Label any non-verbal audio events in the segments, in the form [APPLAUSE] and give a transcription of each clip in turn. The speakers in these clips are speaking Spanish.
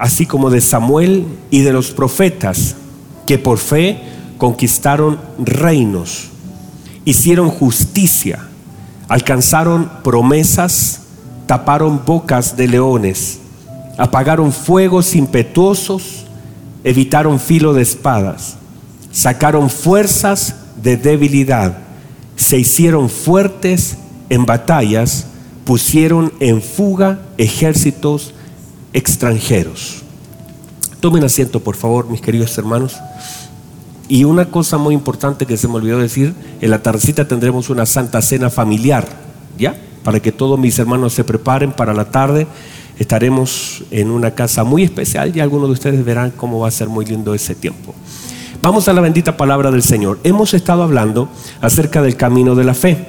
así como de Samuel y de los profetas, que por fe conquistaron reinos, hicieron justicia, alcanzaron promesas, taparon bocas de leones, apagaron fuegos impetuosos, evitaron filo de espadas, sacaron fuerzas de debilidad, se hicieron fuertes en batallas, pusieron en fuga ejércitos extranjeros. Tomen asiento, por favor, mis queridos hermanos. Y una cosa muy importante que se me olvidó decir, en la tardecita tendremos una santa cena familiar, ¿ya? Para que todos mis hermanos se preparen para la tarde. Estaremos en una casa muy especial y algunos de ustedes verán cómo va a ser muy lindo ese tiempo. Vamos a la bendita palabra del Señor. Hemos estado hablando acerca del camino de la fe.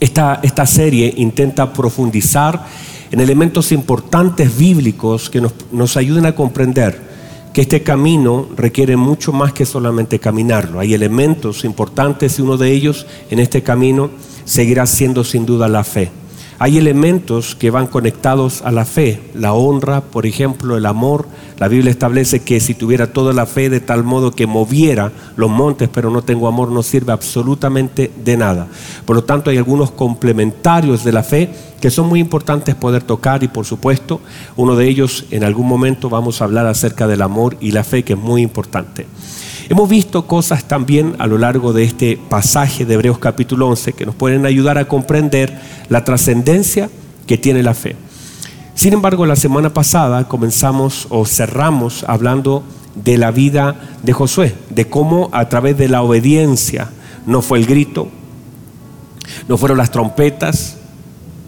Esta, esta serie intenta profundizar en elementos importantes bíblicos que nos, ayuden a comprender que este camino requiere mucho más que solamente caminarlo. Hay elementos importantes y uno de ellos en este camino seguirá siendo sin duda la fe. Hay elementos que van conectados a la fe, la honra, por ejemplo, el amor. La Biblia establece que si tuviera toda la fe de tal modo que moviera los montes, pero no tengo amor, no sirve absolutamente de nada. Por lo tanto, hay algunos complementarios de la fe que son muy importantes poder tocar y por supuesto, uno de ellos en algún momento vamos a hablar acerca del amor y la fe, que es muy importante. Hemos visto cosas también a lo largo de este pasaje de Hebreos capítulo 11 que nos pueden ayudar a comprender la trascendencia que tiene la fe. Sin embargo, la semana pasada comenzamos o cerramos hablando de la vida de Josué, de cómo a través de la obediencia, no fue el grito, no fueron las trompetas,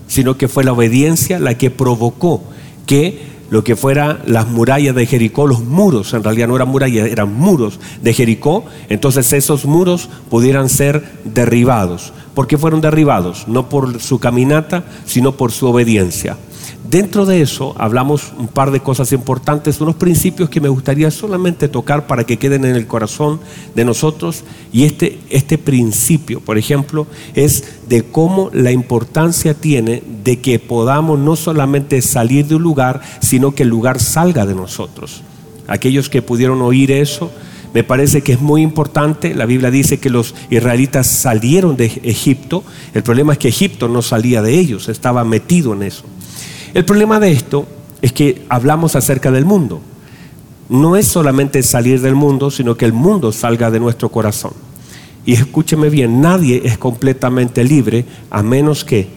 sino que fue la obediencia la que provocó que lo que fuera las murallas de Jericó, los muros, en realidad no eran murallas, eran muros de Jericó, entonces esos muros pudieran ser derribados. ¿Por qué fueron derribados? No por su caminata, sino por su obediencia. Dentro de eso hablamos un par de cosas importantes, unos principios que me gustaría solamente tocar para que queden en el corazón de nosotros. Y este, este principio, por ejemplo, es de cómo la importancia tiene de que podamos no solamente salir de un lugar, sino que el lugar salga de nosotros. Aquellos que pudieron oír eso, me parece que es muy importante. La Biblia dice que los israelitas salieron de Egipto. El problema es que Egipto no salía de ellos, estaba metido en eso. El problema de esto es que hablamos acerca del mundo. No es solamente salir del mundo, sino que el mundo salga de nuestro corazón. Y escúcheme bien, nadie es completamente libre a menos que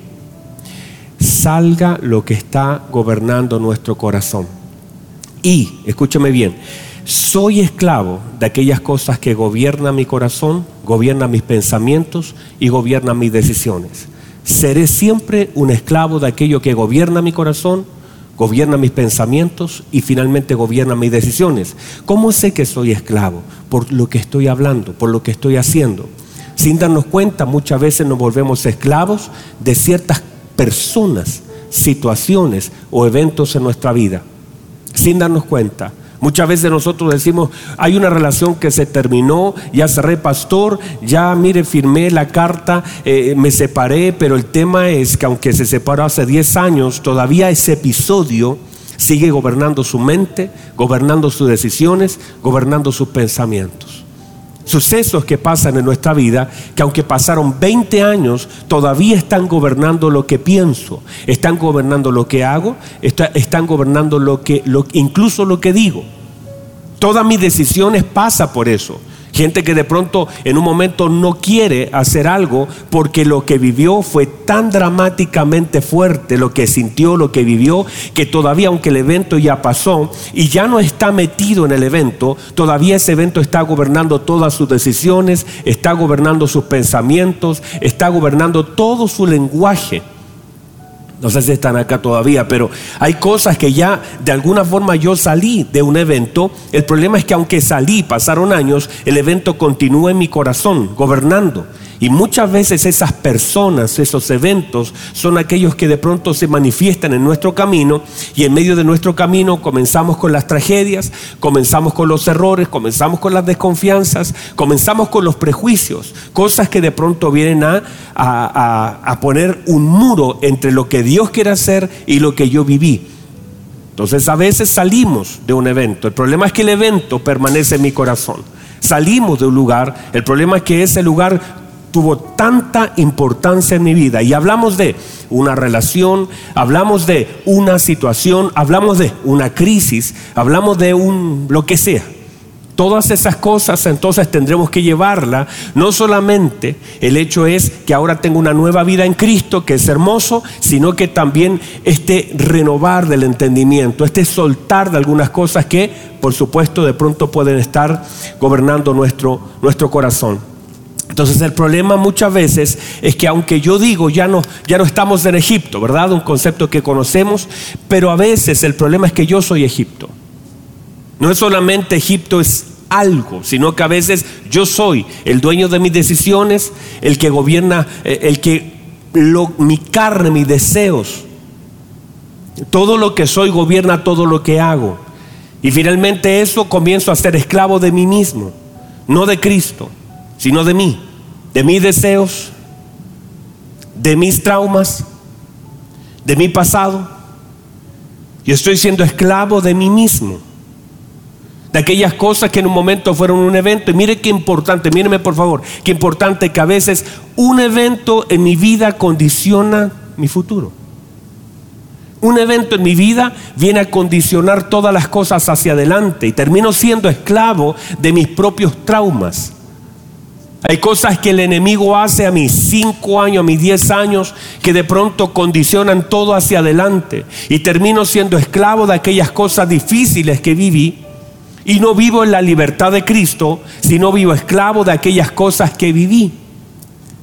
salga lo que está gobernando nuestro corazón. Y, escúcheme bien, soy esclavo de aquellas cosas que gobiernan mi corazón, gobiernan mis pensamientos y gobiernan mis decisiones seré siempre un esclavo de aquello que gobierna mi corazón, gobierna mis pensamientos y finalmente gobierna mis decisiones. ¿Cómo sé que soy esclavo? Por lo que estoy hablando, por lo que estoy haciendo. Sin darnos cuenta, muchas veces nos volvemos esclavos de ciertas personas, situaciones o eventos en nuestra vida. Sin darnos cuenta. Muchas veces nosotros decimos, hay una relación que se terminó, ya cerré pastor, ya mire, firmé la carta, eh, me separé, pero el tema es que aunque se separó hace 10 años, todavía ese episodio sigue gobernando su mente, gobernando sus decisiones, gobernando sus pensamientos sucesos que pasan en nuestra vida que aunque pasaron 20 años, todavía están gobernando lo que pienso, están gobernando lo que hago, están gobernando lo que, incluso lo que digo. Todas mis decisiones pasan por eso. Gente que de pronto en un momento no quiere hacer algo porque lo que vivió fue tan dramáticamente fuerte, lo que sintió, lo que vivió, que todavía aunque el evento ya pasó y ya no está metido en el evento, todavía ese evento está gobernando todas sus decisiones, está gobernando sus pensamientos, está gobernando todo su lenguaje. No sé si están acá todavía, pero hay cosas que ya de alguna forma yo salí de un evento. El problema es que aunque salí, pasaron años, el evento continúa en mi corazón, gobernando. Y muchas veces esas personas, esos eventos, son aquellos que de pronto se manifiestan en nuestro camino y en medio de nuestro camino comenzamos con las tragedias, comenzamos con los errores, comenzamos con las desconfianzas, comenzamos con los prejuicios, cosas que de pronto vienen a, a, poner un muro entre lo que Dios quiere hacer y lo que yo viví. Entonces a veces salimos de un evento. El problema es que el evento permanece en mi corazón. Salimos de un lugar. El problema es que ese lugar tuvo tanta importancia en mi vida. Y hablamos de una relación, hablamos de una situación, hablamos de una crisis, hablamos de un lo que sea. Todas esas cosas entonces tendremos que llevarla. No solamente el hecho es que ahora tengo una nueva vida en Cristo, que es hermoso, sino que también este renovar del entendimiento, este soltar de algunas cosas que, por supuesto, de pronto pueden estar gobernando nuestro, nuestro corazón. Entonces el problema muchas veces es que aunque yo digo ya no, ya no estamos en Egipto, ¿verdad? Un concepto que conocemos, pero a veces el problema es que yo soy Egipto. No es solamente Egipto es algo, sino que a veces yo soy el dueño de mis decisiones, el que gobierna, eh, el que mi carne, mis deseos, todo lo que soy gobierna todo lo que hago. Y finalmente eso comienzo a ser esclavo de mí mismo, no de Cristo, sino de mí, de mis deseos, de mis traumas, de mi pasado. Yo estoy siendo esclavo de mí mismo de aquellas cosas que en un momento fueron un evento. Y mire qué importante, míreme por favor, qué importante que a veces un evento en mi vida condiciona mi futuro. Un evento en mi vida viene a condicionar todas las cosas hacia adelante y termino siendo esclavo de mis propios traumas. Hay cosas que el enemigo hace a mis cinco años, a mis diez años, que de pronto condicionan todo hacia adelante. Y termino siendo esclavo de aquellas cosas difíciles que viví y no vivo en la libertad de Cristo, sino vivo esclavo de aquellas cosas que viví.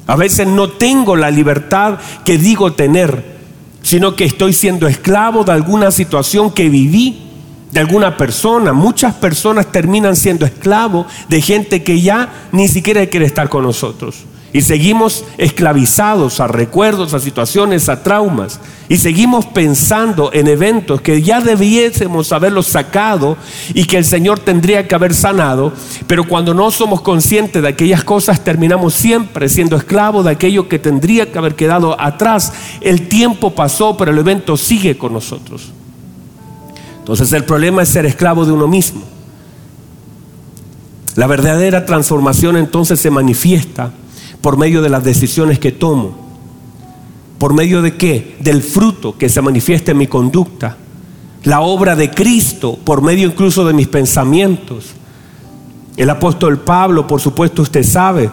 A veces no tengo la libertad que digo tener, sino que estoy siendo esclavo de alguna situación que viví, de alguna persona. Muchas personas terminan siendo esclavos de gente que ya ni siquiera quiere estar con nosotros. Y seguimos esclavizados a recuerdos, a situaciones, a traumas. Y seguimos pensando en eventos que ya debiésemos haberlos sacado y que el Señor tendría que haber sanado. Pero cuando no somos conscientes de aquellas cosas, terminamos siempre siendo esclavos de aquello que tendría que haber quedado atrás. El tiempo pasó, pero el evento sigue con nosotros. Entonces el problema es ser esclavo de uno mismo. La verdadera transformación entonces se manifiesta por medio de las decisiones que tomo. ¿Por medio de qué? Del fruto que se manifiesta en mi conducta. La obra de Cristo por medio incluso de mis pensamientos. El apóstol Pablo, por supuesto usted sabe,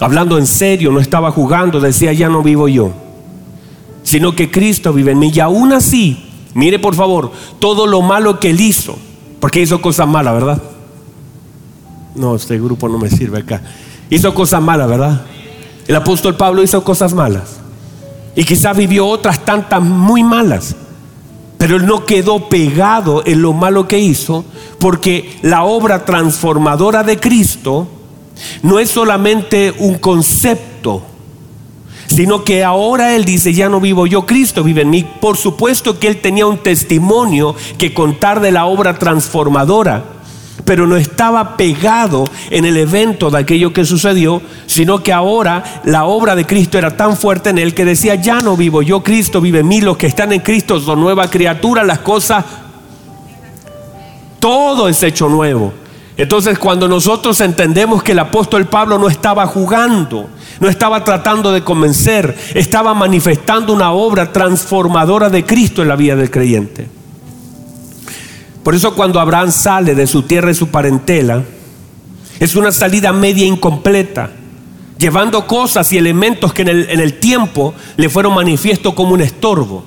hablando en serio, no estaba jugando, decía, ya no vivo yo, sino que Cristo vive en mí. Y aún así, mire por favor, todo lo malo que él hizo, porque hizo cosas malas, ¿verdad? No, este grupo no me sirve acá. Hizo cosas malas, ¿verdad? El apóstol Pablo hizo cosas malas. Y quizás vivió otras tantas muy malas. Pero él no quedó pegado en lo malo que hizo, porque la obra transformadora de Cristo no es solamente un concepto, sino que ahora él dice, ya no vivo yo, Cristo vive en mí. Por supuesto que él tenía un testimonio que contar de la obra transformadora pero no estaba pegado en el evento de aquello que sucedió, sino que ahora la obra de Cristo era tan fuerte en él que decía, ya no vivo yo, Cristo vive en mí, los que están en Cristo son nueva criatura, las cosas, todo es hecho nuevo. Entonces cuando nosotros entendemos que el apóstol Pablo no estaba jugando, no estaba tratando de convencer, estaba manifestando una obra transformadora de Cristo en la vida del creyente. Por eso cuando Abraham sale de su tierra y su parentela, es una salida media incompleta, llevando cosas y elementos que en el, tiempo le fueron manifiesto como un estorbo.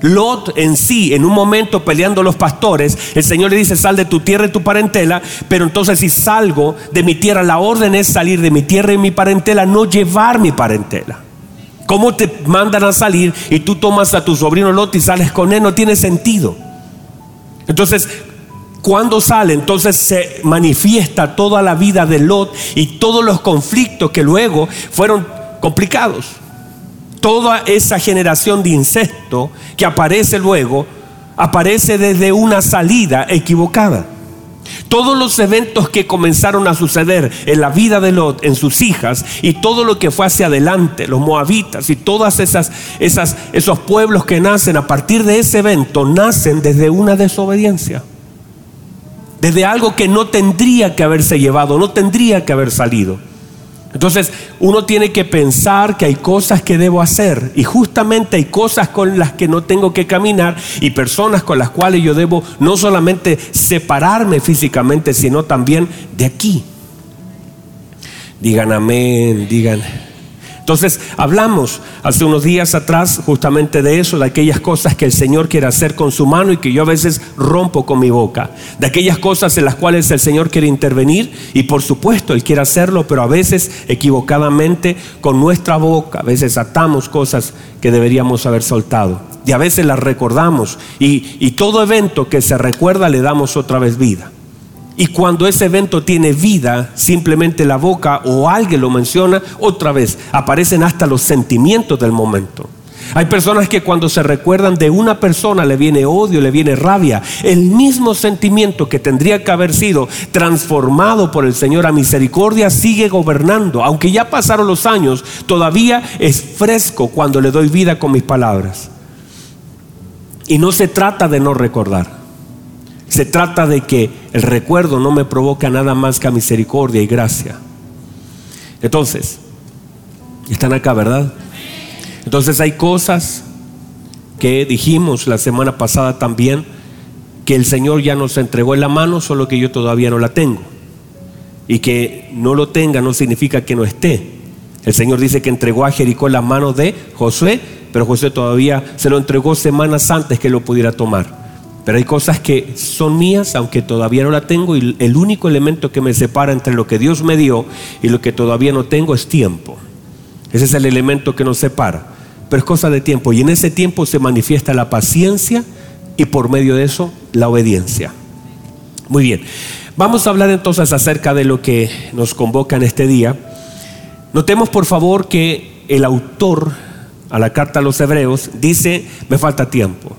Lot en sí, en un momento peleando los pastores, el Señor le dice, sal de tu tierra y tu parentela, pero entonces si salgo de mi tierra, la orden es salir de mi tierra y mi parentela, no llevar mi parentela. ¿Cómo te mandan a salir y tú tomas a tu sobrino Lot y sales con él? No tiene sentido. Entonces, cuando sale, entonces se manifiesta toda la vida de Lot y todos los conflictos que luego fueron complicados. Toda esa generación de incesto que aparece luego, aparece desde una salida equivocada. Todos los eventos que comenzaron a suceder en la vida de Lot, en sus hijas, y todo lo que fue hacia adelante, los moabitas y todas esas, esos pueblos que nacen a partir de ese evento, nacen desde una desobediencia. Desde algo que no tendría que haberse llevado, no tendría que haber salido. Entonces uno tiene que pensar que hay cosas que debo hacer y justamente hay cosas con las que no tengo que caminar y personas con las cuales yo debo no solamente separarme físicamente, sino también de aquí. Digan amén, digan entonces hablamos hace unos días atrás justamente de eso, de aquellas cosas que el Señor quiere hacer con su mano y que yo a veces rompo con mi boca, de aquellas cosas en las cuales el Señor quiere intervenir y por supuesto Él quiere hacerlo, pero a veces equivocadamente con nuestra boca, a veces atamos cosas que deberíamos haber soltado y a veces las recordamos y, y todo evento que se recuerda le damos otra vez vida. Y cuando ese evento tiene vida, simplemente la boca o alguien lo menciona, otra vez aparecen hasta los sentimientos del momento. Hay personas que cuando se recuerdan de una persona le viene odio, le viene rabia. El mismo sentimiento que tendría que haber sido transformado por el Señor a misericordia sigue gobernando. Aunque ya pasaron los años, todavía es fresco cuando le doy vida con mis palabras. Y no se trata de no recordar. Se trata de que el recuerdo no me provoca nada más que misericordia y gracia. Entonces, están acá, ¿verdad? Entonces hay cosas que dijimos la semana pasada también, que el Señor ya nos entregó en la mano, solo que yo todavía no la tengo. Y que no lo tenga no significa que no esté. El Señor dice que entregó a Jericó en la mano de Josué, pero Josué todavía se lo entregó semanas antes que lo pudiera tomar. Pero hay cosas que son mías, aunque todavía no la tengo, y el único elemento que me separa entre lo que Dios me dio y lo que todavía no tengo es tiempo. Ese es el elemento que nos separa. Pero es cosa de tiempo. Y en ese tiempo se manifiesta la paciencia y por medio de eso la obediencia. Muy bien. Vamos a hablar entonces acerca de lo que nos convoca en este día. Notemos por favor que el autor a la carta a los hebreos dice, me falta tiempo.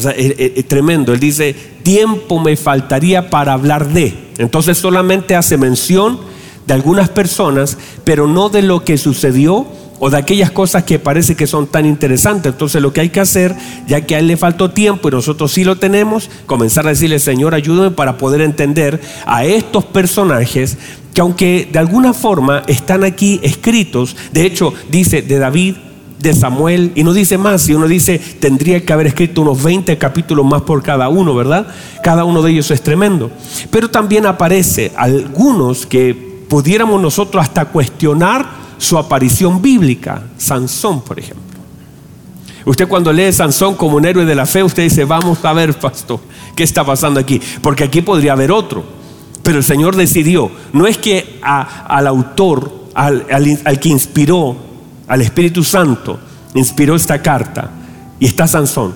O sea, es, tremendo. Él dice, tiempo me faltaría para hablar de. Entonces solamente hace mención de algunas personas, pero no de lo que sucedió o de aquellas cosas que parece que son tan interesantes. Entonces lo que hay que hacer, ya que a él le faltó tiempo y nosotros sí lo tenemos, comenzar a decirle, Señor, ayúdame para poder entender a estos personajes que aunque de alguna forma están aquí escritos, de hecho dice de David, de Samuel y no dice más, y uno dice, tendría que haber escrito unos 20 capítulos más por cada uno, ¿verdad? Cada uno de ellos es tremendo. Pero también aparece algunos que pudiéramos nosotros hasta cuestionar su aparición bíblica, Sansón, por ejemplo. Usted cuando lee Sansón como un héroe de la fe, usted dice, vamos a ver, pastor, ¿qué está pasando aquí? Porque aquí podría haber otro. Pero el Señor decidió, no es que al autor, al, al que inspiró al Espíritu Santo inspiró esta carta y está Sansón.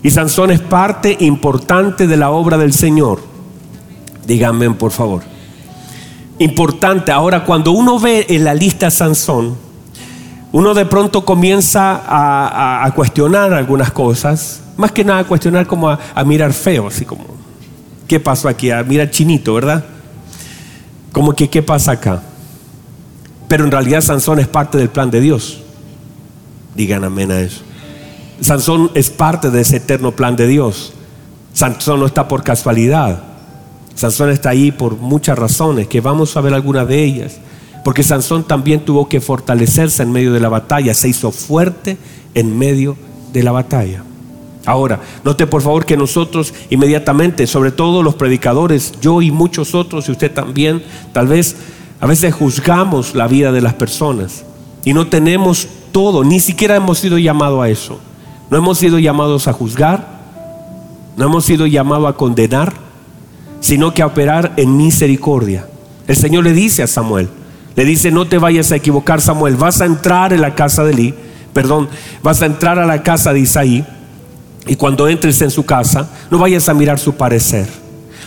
Y Sansón es parte importante de la obra del Señor. Díganme, por favor. Importante. Ahora, cuando uno ve en la lista Sansón, uno de pronto comienza a, cuestionar algunas cosas. Más que nada a cuestionar como a, mirar feo, así como, ¿qué pasó aquí? A mirar chinito, ¿verdad? Como que, ¿qué pasa acá? Pero en realidad Sansón es parte del plan de Dios. Digan amén a eso. Sansón es parte de ese eterno plan de Dios. Sansón no está por casualidad. Sansón está ahí por muchas razones, que vamos a ver algunas de ellas. Porque Sansón también tuvo que fortalecerse en medio de la batalla, se hizo fuerte en medio de la batalla. Ahora, note por favor que nosotros inmediatamente, sobre todo los predicadores, yo y muchos otros, y usted también, tal vez a veces juzgamos la vida de las personas y no tenemos todo, ni siquiera hemos sido llamados a eso. No hemos sido llamados a juzgar, no hemos sido llamados a condenar, sino que a operar en misericordia. El Señor le dice a Samuel, le dice, no te vayas a equivocar Samuel, vas a entrar en la casa de perdón, vas a entrar a la casa de Isaí y cuando entres en su casa, no vayas a mirar su parecer,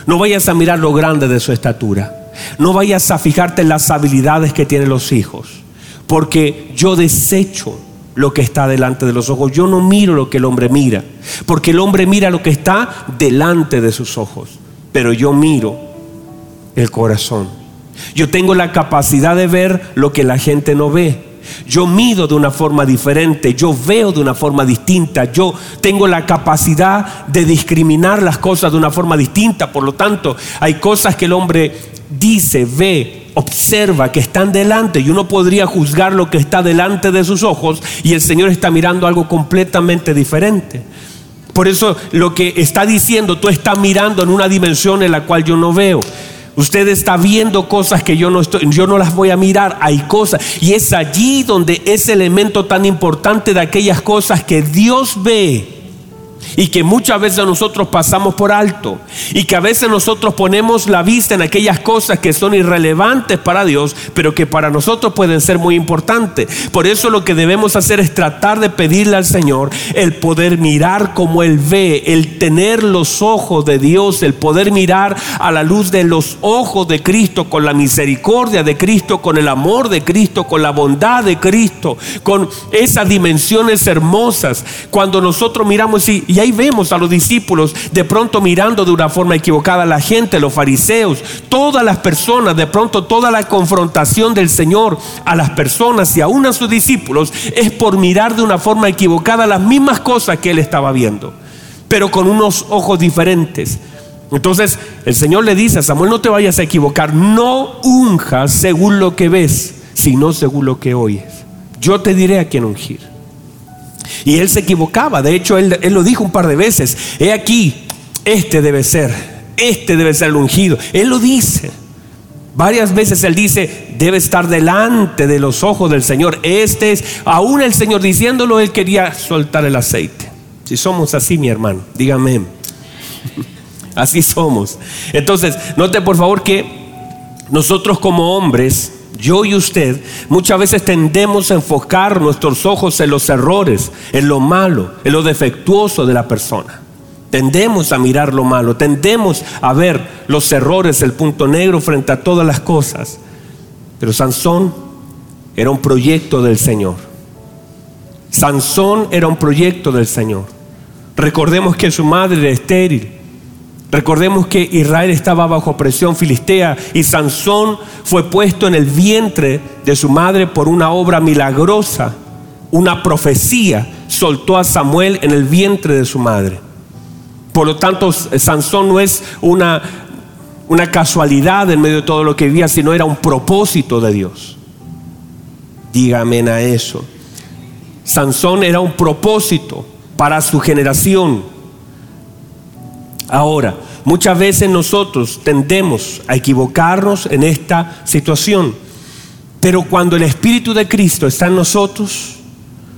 no vayas a mirar lo grande de su estatura no vayas a fijarte en las habilidades que tienen los hijos, porque yo desecho lo que está delante de los ojos. Yo no miro lo que el hombre mira, porque el hombre mira lo que está delante de sus ojos. pero yo miro el corazón. Yo tengo la capacidad de ver lo que la gente no ve. Yo mido de una forma diferente, yo veo de una forma distinta, yo tengo la capacidad de discriminar las cosas de una forma distinta. Por lo tanto, hay cosas que el hombre dice, ve, observa, que están delante y uno podría juzgar lo que está delante de sus ojos y el Señor está mirando algo completamente diferente. Por eso lo que está diciendo, tú estás mirando en una dimensión en la cual yo no veo. Usted está viendo cosas que yo no estoy, yo no las voy a mirar. Hay cosas. Y es allí donde ese elemento tan importante de aquellas cosas que Dios ve y que muchas veces nosotros pasamos por alto y que a veces nosotros ponemos la vista en aquellas cosas que son irrelevantes para Dios, pero que para nosotros pueden ser muy importantes. Por eso lo que debemos hacer es tratar de pedirle al Señor el poder mirar como Él ve, el tener los ojos de Dios, el poder mirar a la luz de los ojos de Cristo, con la misericordia de Cristo, con el amor de Cristo, con la bondad de Cristo, con esas dimensiones hermosas. Cuando nosotros miramos y y ahí vemos a los discípulos de pronto mirando de una forma equivocada a la gente, los fariseos, todas las personas, de pronto toda la confrontación del Señor a las personas y aún a sus discípulos es por mirar de una forma equivocada las mismas cosas que él estaba viendo, pero con unos ojos diferentes. Entonces el Señor le dice a Samuel, no te vayas a equivocar, no unjas según lo que ves, sino según lo que oyes. Yo te diré a quién ungir. Y él se equivocaba. De hecho, él, lo dijo un par de veces. He aquí, este debe ser, este debe ser el ungido. Él lo dice. Varias veces él dice, debe estar delante de los ojos del Señor. Este es, aún el Señor diciéndolo, él quería soltar el aceite. Si somos así, mi hermano, dígame. [LAUGHS] Así somos. Entonces, note por favor que nosotros como hombres yo y usted muchas veces tendemos a enfocar nuestros ojos en los errores, en lo malo, en lo defectuoso de la persona. Tendemos a mirar lo malo, tendemos a ver los errores, el punto negro frente a todas las cosas. Pero Sansón era un proyecto del Señor. Sansón era un proyecto del Señor. Recordemos que su madre era estéril. Recordemos que Israel estaba bajo presión filistea y Sansón fue puesto en el vientre de su madre por una obra milagrosa, una profecía, soltó a Samuel en el vientre de su madre. Por lo tanto, Sansón no es una, una casualidad en medio de todo lo que vivía, sino era un propósito de Dios. Dígame a eso. Sansón era un propósito para su generación. Ahora, muchas veces nosotros tendemos a equivocarnos en esta situación, pero cuando el Espíritu de Cristo está en nosotros,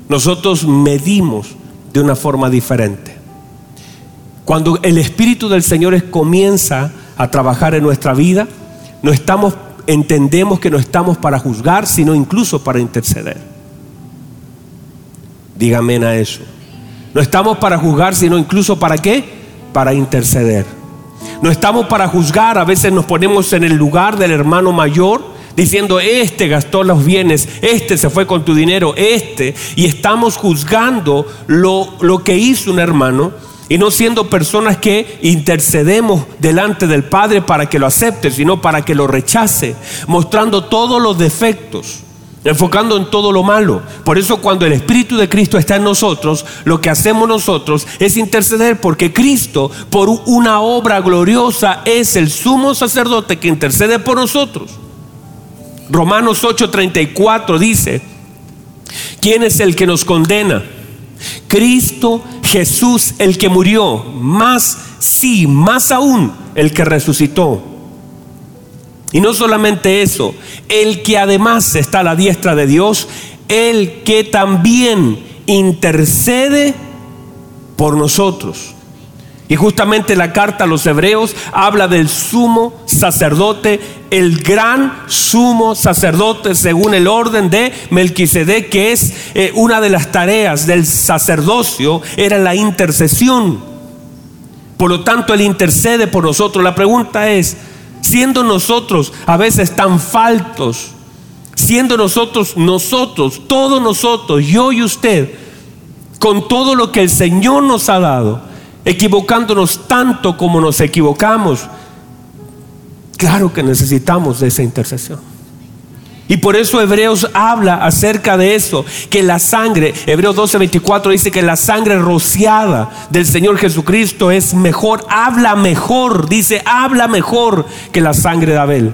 nosotros medimos de una forma diferente. Cuando el Espíritu del Señor comienza a trabajar en nuestra vida, no estamos, entendemos que no estamos para juzgar, sino incluso para interceder. Dígame a eso. No estamos para juzgar, sino incluso para qué? Para interceder. No estamos para juzgar, a veces nos ponemos en el lugar del hermano mayor diciendo, este gastó los bienes, este se fue con tu dinero, este, y estamos juzgando lo, lo que hizo un hermano y no siendo personas que intercedemos delante del Padre para que lo acepte, sino para que lo rechace, mostrando todos los defectos enfocando en todo lo malo. Por eso cuando el Espíritu de Cristo está en nosotros, lo que hacemos nosotros es interceder porque Cristo, por una obra gloriosa, es el sumo sacerdote que intercede por nosotros. Romanos 8:34 dice, ¿quién es el que nos condena? Cristo Jesús el que murió, más sí, más aún el que resucitó y no solamente eso, el que además está a la diestra de Dios, el que también intercede por nosotros. Y justamente la carta a los hebreos habla del sumo sacerdote, el gran sumo sacerdote según el orden de Melquisedec, que es eh, una de las tareas del sacerdocio, era la intercesión. Por lo tanto, él intercede por nosotros. La pregunta es, siendo nosotros a veces tan faltos, siendo nosotros, nosotros, todos nosotros, yo y usted, con todo lo que el Señor nos ha dado, equivocándonos tanto como nos equivocamos, Claro que necesitamos de esa intercesión. Y por eso Hebreos habla acerca de eso, que la sangre, Hebreos 12:24 dice que la sangre rociada del Señor Jesucristo es mejor, habla mejor, dice, habla mejor que la sangre de Abel.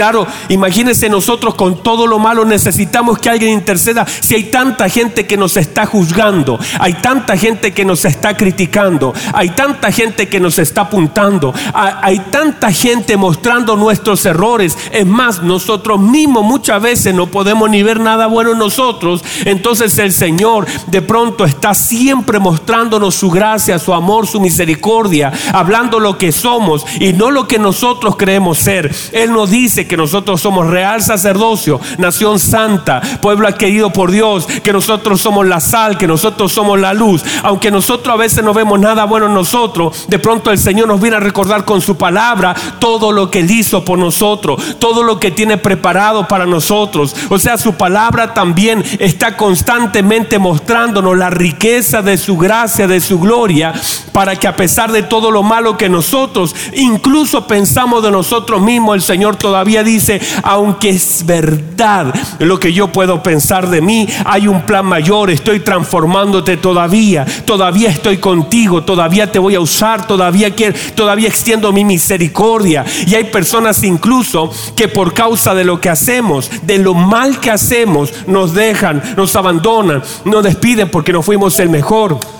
Claro, imagínense nosotros con todo lo malo necesitamos que alguien interceda. Si hay tanta gente que nos está juzgando, hay tanta gente que nos está criticando, hay tanta gente que nos está apuntando, hay tanta gente mostrando nuestros errores. Es más, nosotros mismos muchas veces no podemos ni ver nada bueno en nosotros. Entonces el Señor de pronto está siempre mostrándonos su gracia, su amor, su misericordia, hablando lo que somos y no lo que nosotros creemos ser. Él nos dice que nosotros somos real sacerdocio, nación santa, pueblo adquirido por Dios, que nosotros somos la sal, que nosotros somos la luz. Aunque nosotros a veces no vemos nada bueno en nosotros, de pronto el Señor nos viene a recordar con su palabra todo lo que Él hizo por nosotros, todo lo que tiene preparado para nosotros. O sea, su palabra también está constantemente mostrándonos la riqueza de su gracia, de su gloria, para que a pesar de todo lo malo que nosotros incluso pensamos de nosotros mismos, el Señor todavía dice, aunque es verdad lo que yo puedo pensar de mí, hay un plan mayor, estoy transformándote todavía, todavía estoy contigo, todavía te voy a usar, todavía quiero, todavía extiendo mi misericordia. Y hay personas incluso que por causa de lo que hacemos, de lo mal que hacemos, nos dejan, nos abandonan, nos despiden porque no fuimos el mejor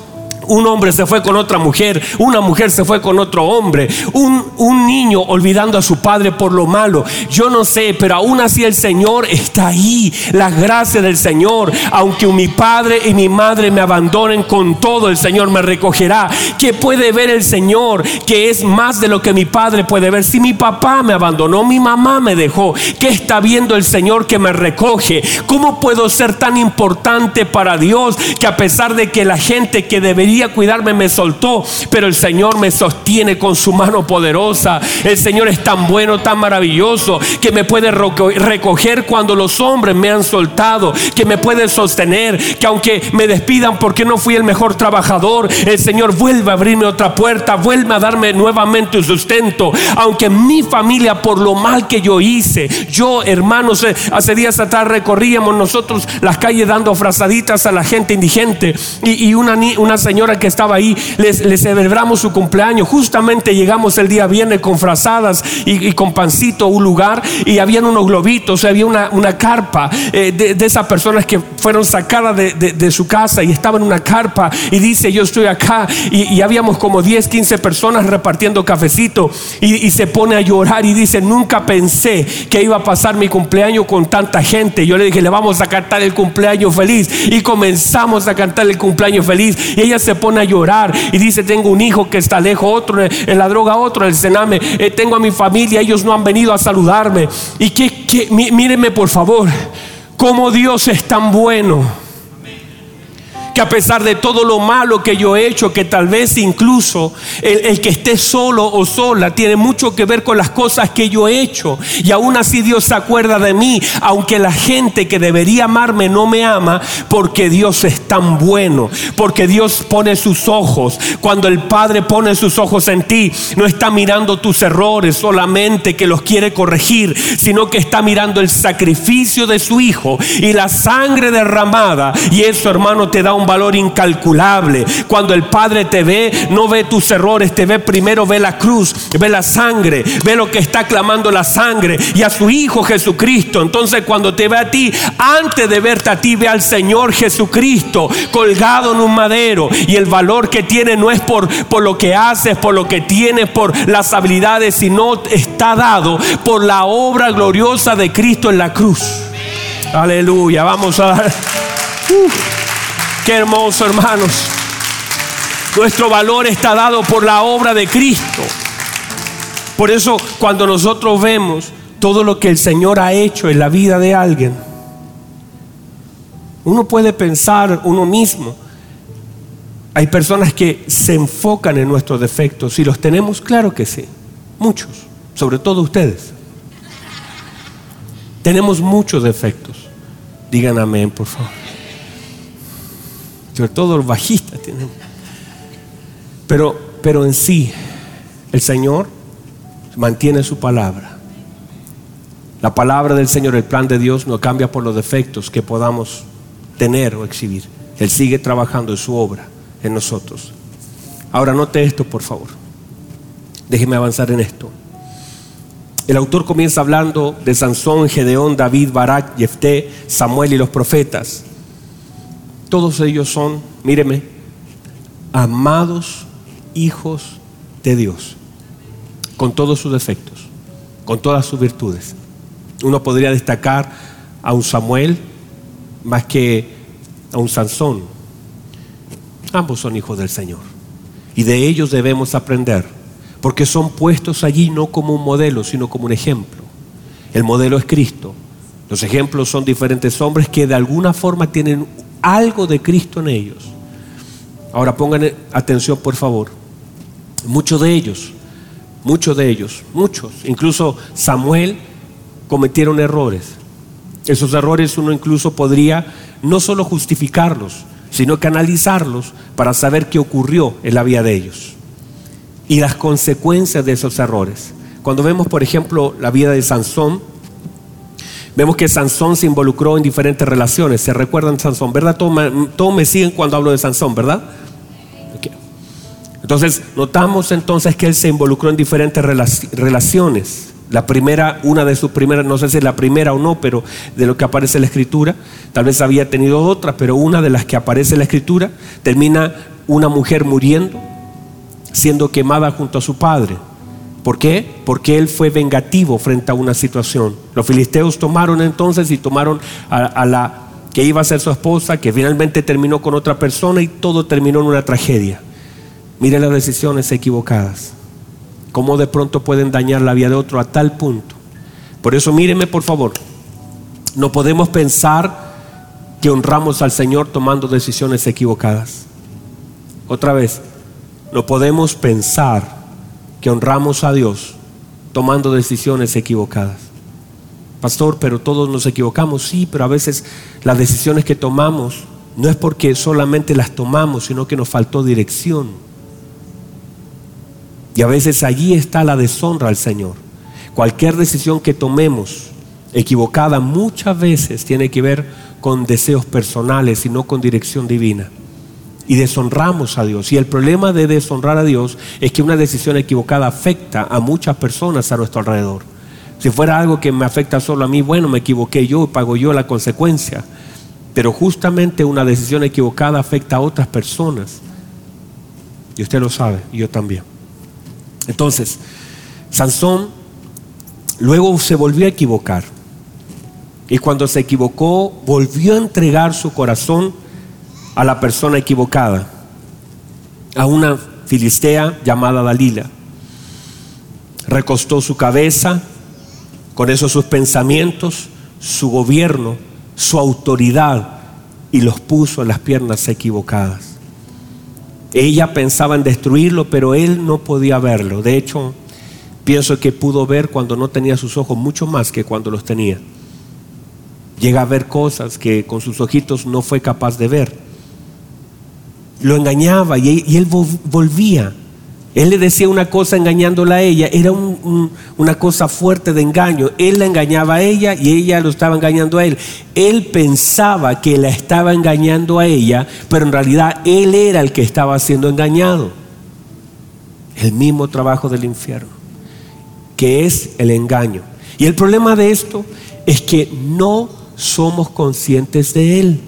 un hombre se fue con otra mujer, una mujer se fue con otro hombre, un, un, niño olvidando a su padre por lo malo. Yo no sé, pero aún así el Señor está ahí, la gracia del Señor. Aunque mi padre y mi madre me abandonen con todo, el Señor me recogerá. ¿Qué puede ver el Señor? Que es más de lo que mi padre puede ver. Si mi papá me abandonó, mi mamá me dejó. ¿Qué está viendo el Señor que me recoge? ¿Cómo puedo ser tan importante para Dios que a pesar de que la gente que debería cuidarme me soltó, pero el Señor me sostiene con su mano poderosa. El Señor es tan bueno, tan maravilloso, que me puede recoger cuando los hombres me han soltado, que me puede sostener, que aunque me despidan porque no fui el mejor trabajador, el Señor vuelve a abrirme otra puerta, vuelve a darme nuevamente un sustento, aunque mi familia por lo mal que yo hice, yo hermanos, eh, hace días atrás recorríamos nosotros las calles dando frazaditas a la gente indigente y, y una, una señora que estaba ahí, les, celebramos su cumpleaños. Justamente llegamos el día viernes con frazadas y, con pancito a un lugar y habían unos globitos, había una, una carpa eh, de, esas personas que fueron sacadas de, su casa y estaban en una carpa y dice, yo estoy acá y, habíamos como 10, 15 personas repartiendo cafecito y, y se pone a llorar y dice, nunca pensé que iba a pasar mi cumpleaños con tanta gente. Yo le dije, le vamos a cantar el cumpleaños feliz y comenzamos a cantar el cumpleaños feliz y ella se pone a llorar y dice, tengo un hijo que está lejos, otro en la droga, otro en el cename, eh, tengo a mi familia, ellos no han venido a saludarme. Y que, que mírenme por favor, como Dios es tan bueno a pesar de todo lo malo que yo he hecho, que tal vez incluso el, que esté solo o sola tiene mucho que ver con las cosas que yo he hecho. Y aún así Dios se acuerda de mí, aunque la gente que debería amarme no me ama, porque Dios es tan bueno, porque Dios pone sus ojos. Cuando el Padre pone sus ojos en ti, no está mirando tus errores solamente que los quiere corregir, sino que está mirando el sacrificio de su Hijo y la sangre derramada. Y eso, hermano, te da un valor incalculable. Cuando el Padre te ve, no ve tus errores, te ve primero, ve la cruz, ve la sangre, ve lo que está clamando la sangre y a su Hijo Jesucristo. Entonces cuando te ve a ti, antes de verte a ti, ve al Señor Jesucristo colgado en un madero. Y el valor que tiene no es por, por lo que haces, por lo que tienes, por las habilidades, sino está dado por la obra gloriosa de Cristo en la cruz. Aleluya, vamos a dar. Qué hermoso, hermanos. Nuestro valor está dado por la obra de Cristo. Por eso cuando nosotros vemos todo lo que el Señor ha hecho en la vida de alguien, uno puede pensar uno mismo. Hay personas que se enfocan en nuestros defectos y los tenemos, claro que sí, muchos, sobre todo ustedes. Tenemos muchos defectos. Digan amén, por favor sobre todo los bajistas tienen. Pero, pero en sí, el Señor mantiene su palabra. La palabra del Señor, el plan de Dios no cambia por los defectos que podamos tener o exhibir. Él sigue trabajando en su obra, en nosotros. Ahora note esto, por favor. Déjeme avanzar en esto. El autor comienza hablando de Sansón, Gedeón, David, Barak, Jefté, Samuel y los profetas. Todos ellos son, míreme, amados hijos de Dios, con todos sus defectos, con todas sus virtudes. Uno podría destacar a un Samuel más que a un Sansón. Ambos son hijos del Señor. Y de ellos debemos aprender, porque son puestos allí no como un modelo, sino como un ejemplo. El modelo es Cristo. Los ejemplos son diferentes hombres que de alguna forma tienen algo de Cristo en ellos. Ahora pongan atención, por favor. Muchos de ellos, muchos de ellos, muchos, incluso Samuel, cometieron errores. Esos errores uno incluso podría no solo justificarlos, sino que analizarlos para saber qué ocurrió en la vida de ellos y las consecuencias de esos errores. Cuando vemos, por ejemplo, la vida de Sansón, vemos que Sansón se involucró en diferentes relaciones. ¿Se recuerdan Sansón? ¿Verdad? Todos me, siguen cuando hablo de Sansón, ¿verdad? Entonces, notamos entonces que él se involucró en diferentes relaciones. La primera, una de sus primeras, no sé si es la primera o no, pero de lo que aparece en la escritura, tal vez había tenido otra, pero una de las que aparece en la escritura, termina una mujer muriendo, siendo quemada junto a su padre. ¿Por qué? Porque él fue vengativo frente a una situación. Los filisteos tomaron entonces y tomaron a, la que iba a ser su esposa, que finalmente terminó con otra persona y todo terminó en una tragedia. Miren las decisiones equivocadas cómo de pronto pueden dañar la vida de otro a tal punto. Por eso míreme por favor, no podemos pensar que honramos al Señor tomando decisiones equivocadas. Otra vez, no podemos pensar que honramos a Dios tomando decisiones equivocadas. Pastor, pero todos nos equivocamos, sí, pero a veces las decisiones que tomamos no es porque solamente las tomamos, sino que nos faltó dirección. Y a veces allí está la deshonra al Señor. Cualquier decisión que tomemos equivocada muchas veces tiene que ver con deseos personales y no con dirección divina. Y deshonramos a Dios. Y el problema de deshonrar a Dios es que una decisión equivocada afecta a muchas personas a nuestro alrededor. Si fuera algo que me afecta solo a mí, bueno, me equivoqué yo, pago yo la consecuencia. Pero justamente una decisión equivocada afecta a otras personas. Y usted lo sabe, yo también. Entonces, Sansón luego se volvió a equivocar. Y cuando se equivocó, volvió a entregar su corazón a la persona equivocada, a una filistea llamada Dalila. Recostó su cabeza, con esos sus pensamientos, su gobierno, su autoridad, y los puso en las piernas equivocadas. Ella pensaba en destruirlo, pero él no podía verlo. De hecho, pienso que pudo ver cuando no tenía sus ojos mucho más que cuando los tenía. Llega a ver cosas que con sus ojitos no fue capaz de ver. Lo engañaba y, él volvía él le decía una cosa engañándola a ella, era una cosa fuerte de engaño. Él la engañaba a ella y ella lo estaba engañando a él. Él pensaba que la estaba engañando a ella, pero en realidad él era el que estaba siendo engañado. El mismo trabajo del infierno, que es el engaño. Y el problema de esto es que no somos conscientes de él.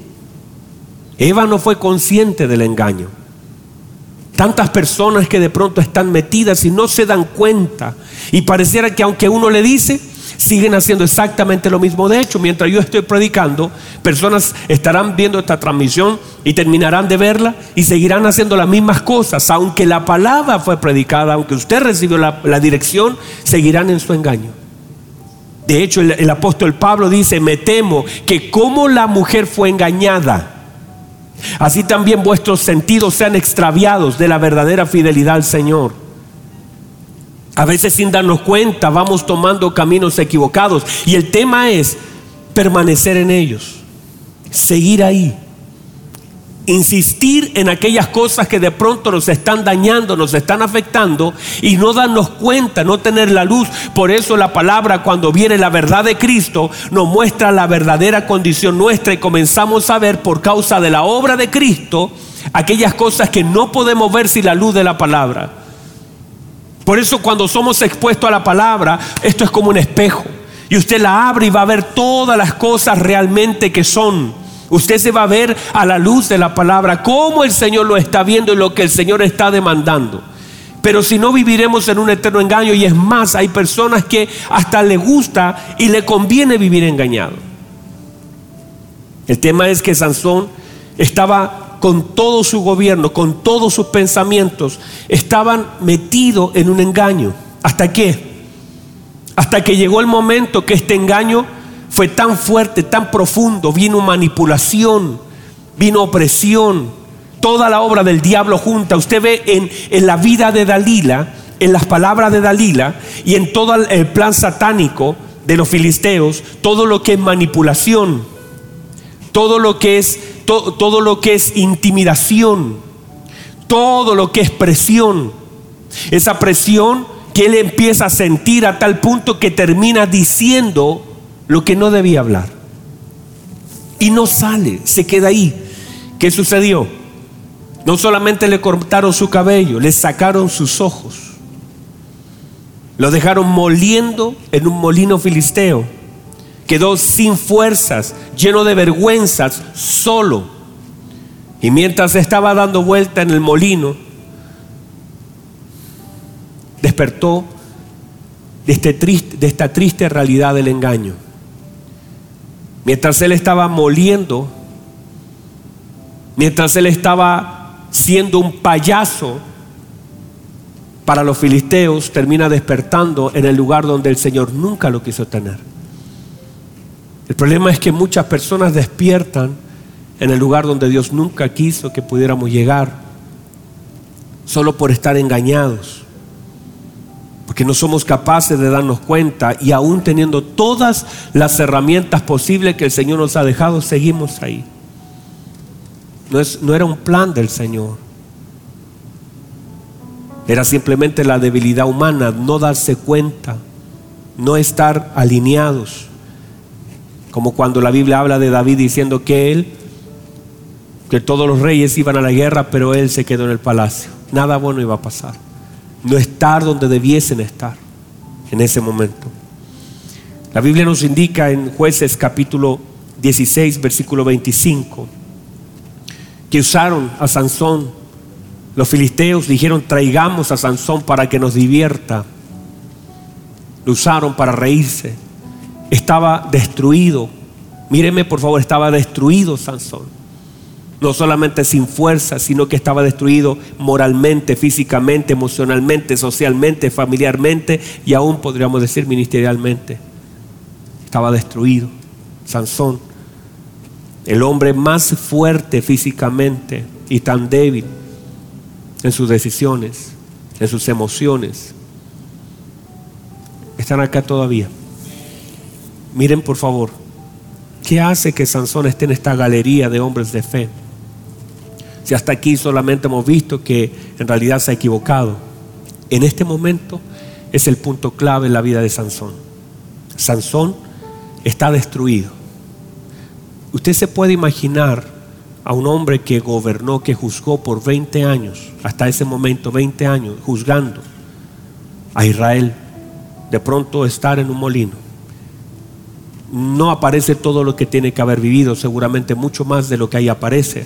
Eva no fue consciente del engaño. Tantas personas que de pronto están metidas y no se dan cuenta. Y pareciera que aunque uno le dice, siguen haciendo exactamente lo mismo. De hecho, mientras yo estoy predicando, personas estarán viendo esta transmisión y terminarán de verla y seguirán haciendo las mismas cosas. Aunque la palabra fue predicada, aunque usted recibió la, dirección, seguirán en su engaño. De hecho, el apóstol Pablo dice, me temo que como la mujer fue engañada, Así también vuestros sentidos sean extraviados de la verdadera fidelidad al Señor. A veces sin darnos cuenta vamos tomando caminos equivocados y el tema es permanecer en ellos, seguir ahí. Insistir en aquellas cosas que de pronto nos están dañando, nos están afectando y no darnos cuenta, no tener la luz. Por eso la palabra cuando viene la verdad de Cristo nos muestra la verdadera condición nuestra y comenzamos a ver por causa de la obra de Cristo aquellas cosas que no podemos ver sin la luz de la palabra. Por eso cuando somos expuestos a la palabra, esto es como un espejo. Y usted la abre y va a ver todas las cosas realmente que son. Usted se va a ver a la luz de la palabra cómo el Señor lo está viendo y lo que el Señor está demandando. Pero si no viviremos en un eterno engaño y es más, hay personas que hasta le gusta y le conviene vivir engañado. El tema es que Sansón estaba con todo su gobierno, con todos sus pensamientos, estaban metidos en un engaño. ¿Hasta qué? Hasta que llegó el momento que este engaño fue tan fuerte, tan profundo, vino manipulación, vino opresión, toda la obra del diablo junta. Usted ve en, en la vida de Dalila, en las palabras de Dalila y en todo el plan satánico de los filisteos, todo lo que es manipulación, todo lo que es, todo lo que es intimidación, todo lo que es presión. Esa presión que él empieza a sentir a tal punto que termina diciendo lo que no debía hablar. Y no sale, se queda ahí. ¿Qué sucedió? No solamente le cortaron su cabello, le sacaron sus ojos. Lo dejaron moliendo en un molino filisteo. Quedó sin fuerzas, lleno de vergüenzas, solo. Y mientras estaba dando vuelta en el molino, despertó de, este triste, de esta triste realidad del engaño. Mientras él estaba moliendo, mientras él estaba siendo un payaso para los filisteos, termina despertando en el lugar donde el Señor nunca lo quiso tener. El problema es que muchas personas despiertan en el lugar donde Dios nunca quiso que pudiéramos llegar, solo por estar engañados porque no somos capaces de darnos cuenta y aún teniendo todas las herramientas posibles que el Señor nos ha dejado, seguimos ahí. No, es, no era un plan del Señor. Era simplemente la debilidad humana, no darse cuenta, no estar alineados. Como cuando la Biblia habla de David diciendo que él, que todos los reyes iban a la guerra, pero él se quedó en el palacio. Nada bueno iba a pasar no estar donde debiesen estar en ese momento. La Biblia nos indica en jueces capítulo 16, versículo 25, que usaron a Sansón. Los filisteos dijeron, traigamos a Sansón para que nos divierta. Lo usaron para reírse. Estaba destruido. Míreme por favor, estaba destruido Sansón no solamente sin fuerza, sino que estaba destruido moralmente, físicamente, emocionalmente, socialmente, familiarmente y aún podríamos decir ministerialmente. Estaba destruido. Sansón, el hombre más fuerte físicamente y tan débil en sus decisiones, en sus emociones, están acá todavía. Miren por favor, ¿qué hace que Sansón esté en esta galería de hombres de fe? Si hasta aquí solamente hemos visto que en realidad se ha equivocado. En este momento es el punto clave en la vida de Sansón. Sansón está destruido. Usted se puede imaginar a un hombre que gobernó, que juzgó por 20 años, hasta ese momento 20 años, juzgando a Israel, de pronto estar en un molino. No aparece todo lo que tiene que haber vivido, seguramente mucho más de lo que ahí aparece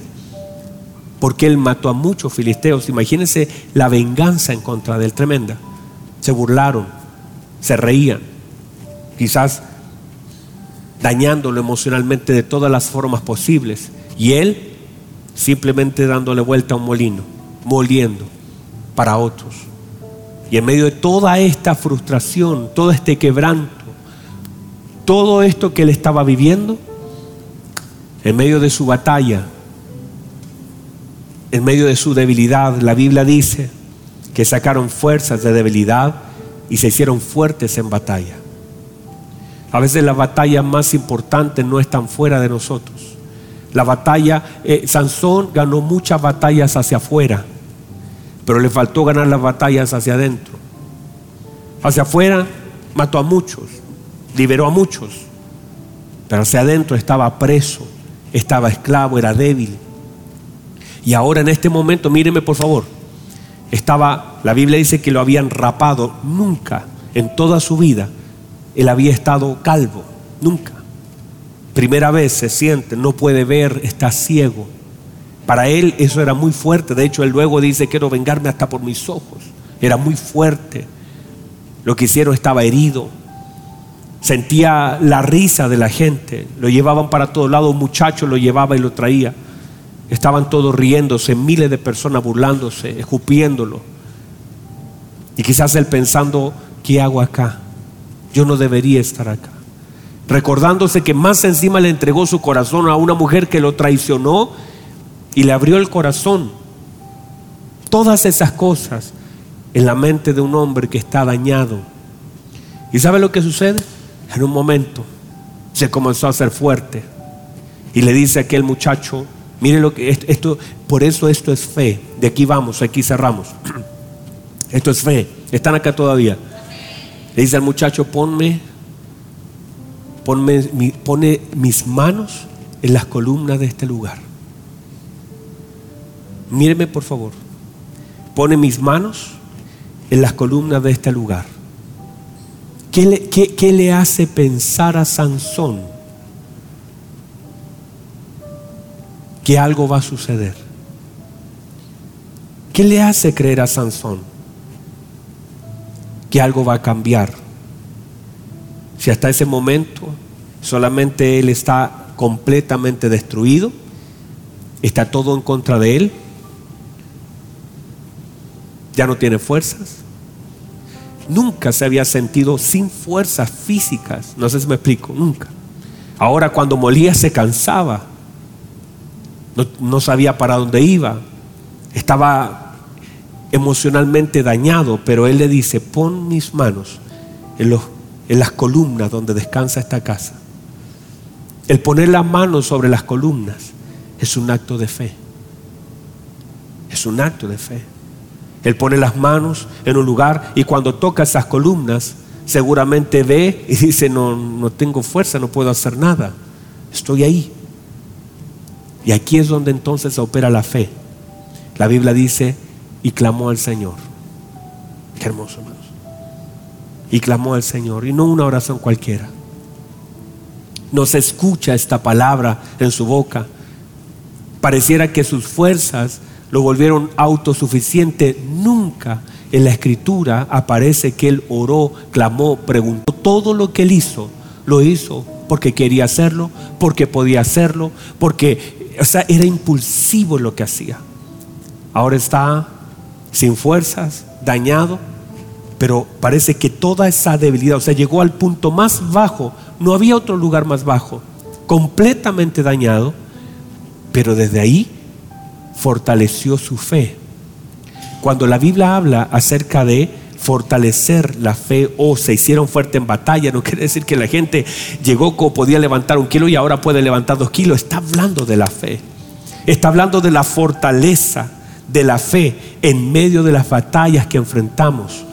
porque él mató a muchos filisteos. Imagínense la venganza en contra de él, tremenda. Se burlaron, se reían, quizás dañándolo emocionalmente de todas las formas posibles. Y él simplemente dándole vuelta a un molino, moliendo para otros. Y en medio de toda esta frustración, todo este quebranto, todo esto que él estaba viviendo, en medio de su batalla, en medio de su debilidad, la Biblia dice que sacaron fuerzas de debilidad y se hicieron fuertes en batalla. A veces las batallas más importantes no están fuera de nosotros. la batalla, eh, Sansón ganó muchas batallas hacia afuera, pero le faltó ganar las batallas hacia adentro. Hacia afuera mató a muchos, liberó a muchos, pero hacia adentro estaba preso, estaba esclavo, era débil. Y ahora en este momento, míreme por favor, estaba, la Biblia dice que lo habían rapado, nunca en toda su vida él había estado calvo, nunca. Primera vez se siente, no puede ver, está ciego. Para él eso era muy fuerte, de hecho él luego dice, quiero vengarme hasta por mis ojos. Era muy fuerte. Lo que hicieron estaba herido. Sentía la risa de la gente. Lo llevaban para todos lados, un muchacho lo llevaba y lo traía. Estaban todos riéndose, miles de personas burlándose, escupiéndolo. Y quizás él pensando, ¿qué hago acá? Yo no debería estar acá. Recordándose que más encima le entregó su corazón a una mujer que lo traicionó y le abrió el corazón. Todas esas cosas en la mente de un hombre que está dañado. ¿Y sabe lo que sucede? En un momento se comenzó a hacer fuerte y le dice a aquel muchacho, Mire lo que esto, por eso esto es fe. De aquí vamos, aquí cerramos. [CLEARS THROAT] Esto es fe. Están acá todavía. Le dice al muchacho, ponme, ponme, pone mis manos en las columnas de este lugar. Míreme por favor. Pone mis manos en las columnas de este lugar. ¿Qué le, qué le hace pensar a Sansón? Que algo va a suceder. ¿Qué le hace creer a Sansón? Que algo va a cambiar. Si hasta ese momento solamente él está completamente destruido, está todo en contra de él, ya no tiene fuerzas, nunca se había sentido sin fuerzas físicas, no sé si me explico, nunca. Ahora cuando molía se cansaba, no, sabía para dónde iba, estaba emocionalmente dañado, pero él le dice, pon mis manos en, los, en las columnas donde descansa esta casa. El poner las manos sobre las columnas es un acto de fe. Es un acto de fe. Él pone las manos en un lugar y cuando toca esas columnas, seguramente ve y dice, no, no tengo fuerza, no puedo hacer nada. Estoy ahí. Y aquí es donde entonces opera la fe. La Biblia dice, y clamó al Señor. Qué hermoso, hermanos. Y clamó al Señor, y no una oración cualquiera. No se escucha esta palabra en su boca. Pareciera que sus fuerzas lo volvieron autosuficiente. Nunca en la escritura aparece que él oró, clamó, preguntó. Todo lo que él hizo, lo hizo porque quería hacerlo, porque podía hacerlo, porque o sea, era impulsivo lo que hacía. Ahora está sin fuerzas, dañado, pero parece que toda esa debilidad, o sea, llegó al punto más bajo, no había otro lugar más bajo, completamente dañado, pero desde ahí fortaleció su fe. Cuando la Biblia habla acerca de fortalecer la fe o se hicieron fuerte en batalla. No [LAUGHS] quiere decir que la gente llegó como podía levantar un kilo y ahora puede levantar dos kilos. Está hablando de la fe. Está hablando de la fortaleza de la fe en medio de las batallas que enfrentamos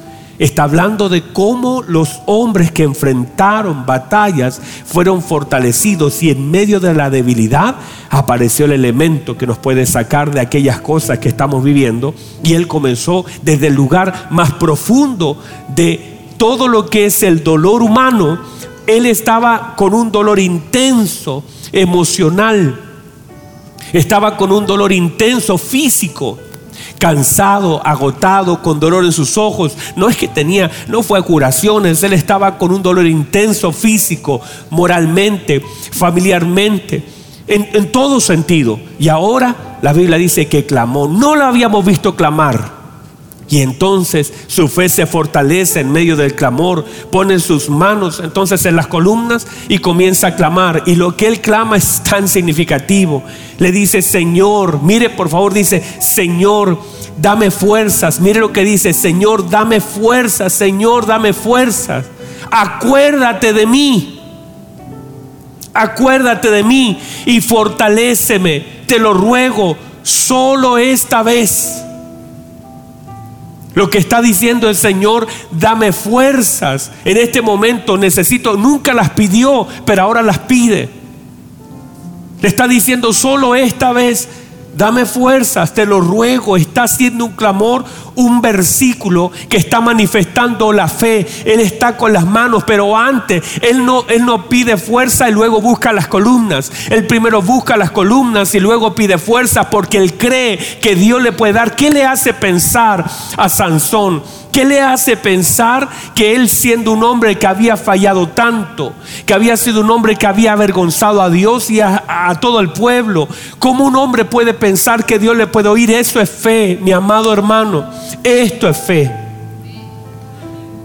está hablando de cómo los hombres que enfrentaron batallas fueron fortalecidos y en medio de la debilidad apareció el elemento que nos puede sacar de aquellas cosas que estamos viviendo. Y él comenzó desde el lugar más profundo de todo lo que es el dolor humano. Él estaba con un dolor intenso, emocional, estaba con un dolor intenso físico cansado, agotado, con dolor en sus ojos. No es que tenía, no fue a curaciones, él estaba con un dolor intenso físico, moralmente, familiarmente, en, todo sentido. Y ahora la Biblia dice que clamó. No lo habíamos visto clamar. Y entonces su fe se fortalece en medio del clamor, pone sus manos entonces en las columnas y comienza a clamar. Y lo que él clama es tan significativo. Le dice, Señor, mire por favor, dice, Señor, dame fuerzas. Mire lo que dice, Señor, dame fuerzas, Señor, dame fuerzas. Acuérdate de mí. Acuérdate de mí y fortaléceme. Te lo ruego, solo esta vez. Lo que está diciendo el Señor, dame fuerzas. En este momento necesito, nunca las pidió, pero ahora las pide. Le está diciendo, solo esta vez Dame fuerzas, te lo ruego. Está haciendo un clamor, un versículo que está manifestando la fe. Él está con las manos, pero antes él no, él no pide fuerza y luego busca las columnas. Él primero busca las columnas y luego pide fuerza porque él cree que Dios le puede dar. ¿Qué le hace pensar a Sansón? ¿Qué le hace pensar que él siendo un hombre que había fallado tanto, que había sido un hombre que había avergonzado a Dios y a, todo el pueblo, cómo un hombre puede pensar que Dios le puede oír? Eso es fe, mi amado hermano, esto es fe.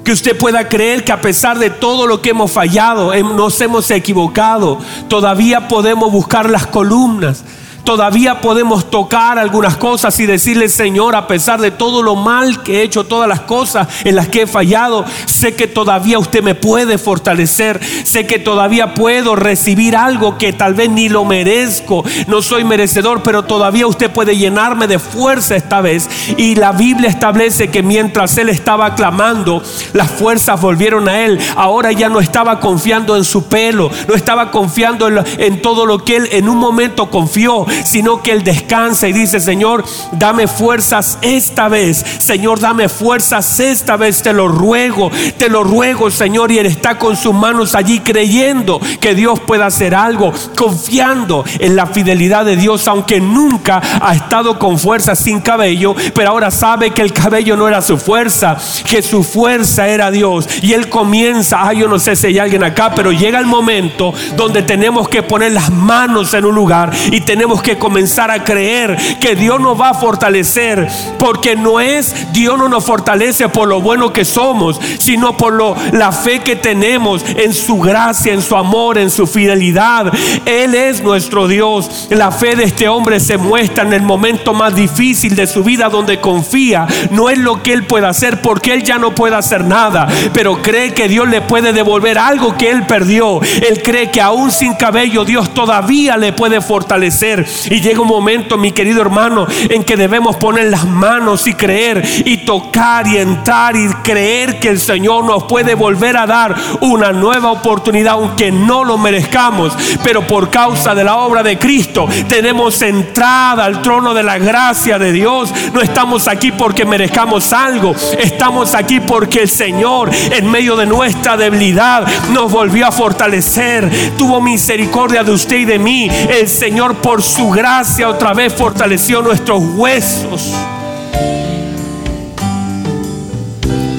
Que usted pueda creer que a pesar de todo lo que hemos fallado, nos hemos equivocado, todavía podemos buscar las columnas Todavía podemos tocar algunas cosas y decirle, Señor, a pesar de todo lo mal que he hecho, todas las cosas en las que he fallado, sé que todavía usted me puede fortalecer. Sé que todavía puedo recibir algo que tal vez ni lo merezco. No soy merecedor, pero todavía usted puede llenarme de fuerza esta vez. Y la Biblia establece que mientras él estaba clamando, las fuerzas volvieron a él. Ahora ya no estaba confiando en su pelo, no estaba confiando en, en todo lo que él en un momento confió, sino que Él descansa y dice, Señor, dame fuerzas esta vez. Señor, dame fuerzas esta vez. Te lo ruego, te lo ruego, Señor. Y Él está con sus manos allí creyendo que Dios puede hacer algo, confiando en la fidelidad de Dios, aunque nunca ha estado con fuerza sin cabello, pero ahora sabe que el cabello no era su fuerza, que su fuerza era Dios. Y Él comienza, ay, yo no sé si hay alguien acá, pero llega el momento donde tenemos que poner las manos en un lugar y tenemos que que comenzar a creer que Dios nos va a fortalecer, porque no es Dios no nos fortalece por lo bueno que somos, sino por lo, la fe que tenemos en su gracia, en su amor, en su fidelidad. Él es nuestro Dios. La fe de este hombre se muestra en el momento más difícil de su vida donde confía. No es lo que él puede hacer porque él ya no puede hacer nada, pero cree que Dios le puede devolver algo que él perdió. Él cree que aún sin cabello Dios todavía le puede fortalecer. Y llega un momento, mi querido hermano, en que debemos poner las manos y creer y tocar y entrar y creer que el Señor nos puede volver a dar una nueva oportunidad, aunque no lo merezcamos. Pero por causa de la obra de Cristo tenemos entrada al trono de la gracia de Dios. No estamos aquí porque merezcamos algo. Estamos aquí porque el Señor, en medio de nuestra debilidad, nos volvió a fortalecer. Tuvo misericordia de usted y de mí. El Señor por su gracia otra vez fortaleció nuestros huesos.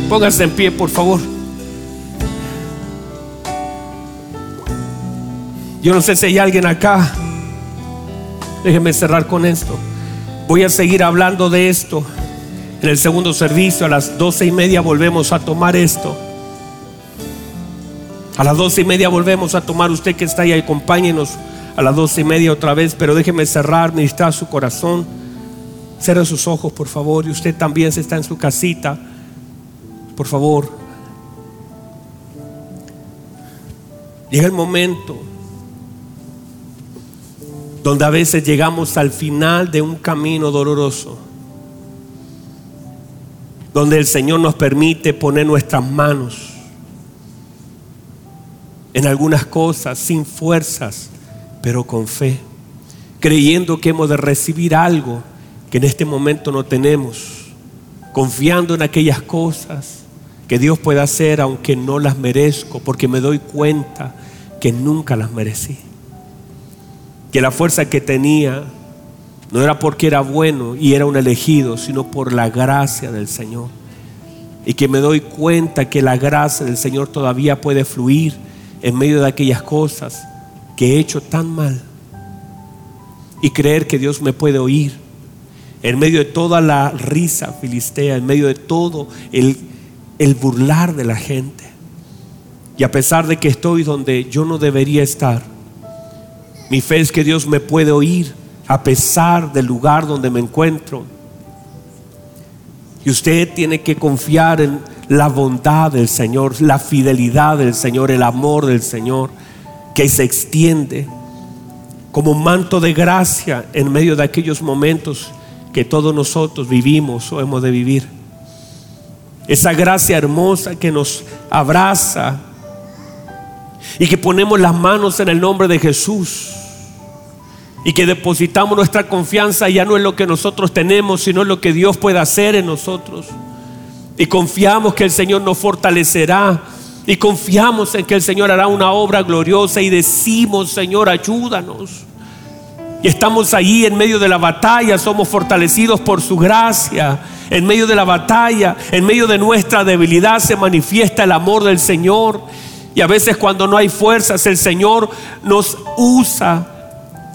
Póngase en pie, por favor. Yo no sé si hay alguien acá. Déjeme cerrar con esto. Voy a seguir hablando de esto. En el segundo servicio, a las doce y media, volvemos a tomar esto. A las doce y media volvemos a tomar. Usted que está ahí, acompáñenos a las doce y media otra vez, pero déjeme cerrar, ministrar su corazón. Cierre sus ojos, por favor. Y usted también, se está en su casita, por favor. Llega el momento donde a veces llegamos al final de un camino doloroso, donde el Señor nos permite poner nuestras manos en algunas cosas sin fuerzas pero con fe, creyendo que hemos de recibir algo que en este momento no tenemos, confiando en aquellas cosas que Dios puede hacer aunque no las merezco, porque me doy cuenta que nunca las merecí. Que la fuerza que tenía no era porque era bueno y era un elegido, sino por la gracia del Señor. Y que me doy cuenta que la gracia del Señor todavía puede fluir en medio de aquellas cosas que he hecho tan mal y creer que Dios me puede oír en medio de toda la risa filistea, en medio de todo el, el burlar de la gente. Y a pesar de que estoy donde yo no debería estar, mi fe es que Dios me puede oír a pesar del lugar donde me encuentro. Y usted tiene que confiar en la bondad del Señor, la fidelidad del Señor, el amor del Señor que se extiende como manto de gracia en medio de aquellos momentos que todos nosotros vivimos o hemos de vivir. Esa gracia hermosa que nos abraza y que ponemos las manos en el nombre de Jesús y que depositamos nuestra confianza ya no en lo que nosotros tenemos, sino en lo que Dios puede hacer en nosotros. Y confiamos que el Señor nos fortalecerá. Y confiamos en que el Señor hará una obra gloriosa y decimos, Señor, ayúdanos. Y estamos ahí en medio de la batalla, somos fortalecidos por su gracia. En medio de la batalla, en medio de nuestra debilidad se manifiesta el amor del Señor. Y a veces cuando no hay fuerzas, el Señor nos usa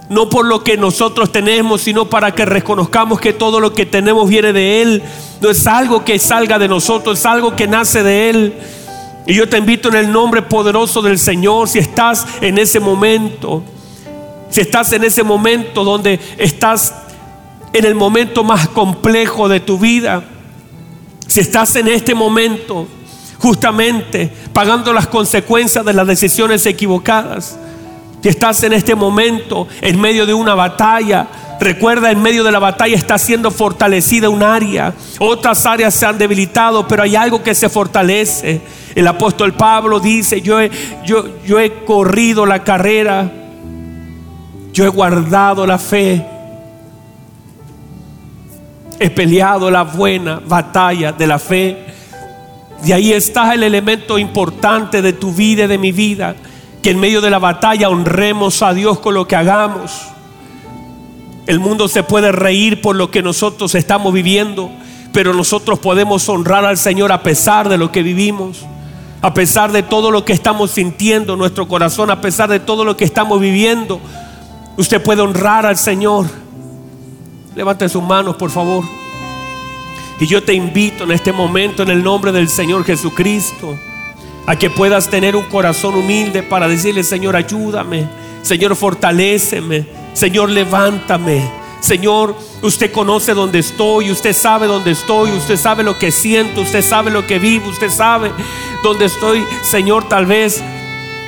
no por lo que nosotros tenemos, sino para que reconozcamos que todo lo que tenemos viene de Él. No es algo que salga de nosotros, es algo que nace de Él. Y yo te invito en el nombre poderoso del Señor, si estás en ese momento, si estás en ese momento donde estás en el momento más complejo de tu vida, si estás en este momento justamente pagando las consecuencias de las decisiones equivocadas, si estás en este momento en medio de una batalla, recuerda, en medio de la batalla está siendo fortalecida un área. Otras áreas se han debilitado, pero hay algo que se fortalece. El apóstol Pablo dice, yo he, yo, he corrido la carrera, yo he guardado la fe, he peleado la buena batalla de la fe. Y ahí está el elemento importante de tu vida y de mi vida que en medio de la batalla honremos a Dios con lo que hagamos. El mundo se puede reír por lo que nosotros estamos viviendo, pero nosotros podemos honrar al Señor a pesar de lo que vivimos, a pesar de todo lo que estamos sintiendo, nuestro corazón, a pesar de todo lo que estamos viviendo. Usted puede honrar al Señor. Levante sus manos, por favor. Y yo te invito en este momento en el nombre del Señor Jesucristo a que puedas tener un corazón humilde para decirle, Señor, ayúdame, Señor, fortaléceme, Señor, levántame. Señor, usted conoce dónde estoy, usted sabe dónde estoy, usted sabe lo que siento, usted sabe lo que vivo, usted sabe dónde estoy, Señor, tal vez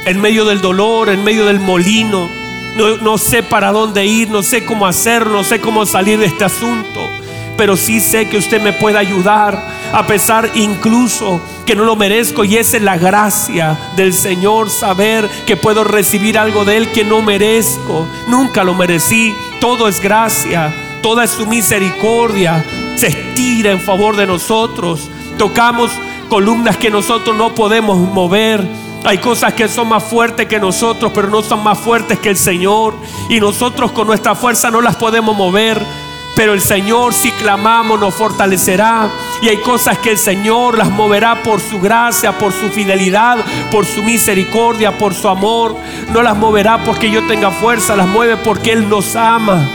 en medio del dolor, en medio del molino. No, no sé para dónde ir, no sé cómo hacer, no sé cómo salir de este asunto pero sí sé que usted me puede ayudar a pesar incluso que no lo merezco y esa es la gracia del Señor saber que puedo recibir algo de Él que no merezco, nunca lo merecí, todo es gracia, toda es su misericordia, se estira en favor de nosotros, tocamos columnas que nosotros no podemos mover. Hay cosas que son más fuertes que nosotros, pero no son más fuertes que el Señor. Y nosotros con nuestra fuerza no las podemos mover. Pero el Señor si clamamos nos fortalecerá. Y hay cosas que el Señor las moverá por su gracia, por su fidelidad, por su misericordia, por su amor. No las moverá porque yo tenga fuerza, las mueve porque Él nos ama.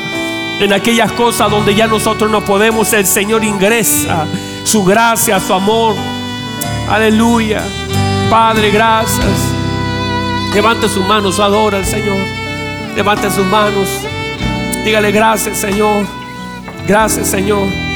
En aquellas cosas donde ya nosotros no podemos, el Señor ingresa su gracia, su amor. Aleluya. Padre, gracias. Levante sus manos, adora al Señor. Levante sus manos. Dígale gracias, Señor. Gracias, Señor.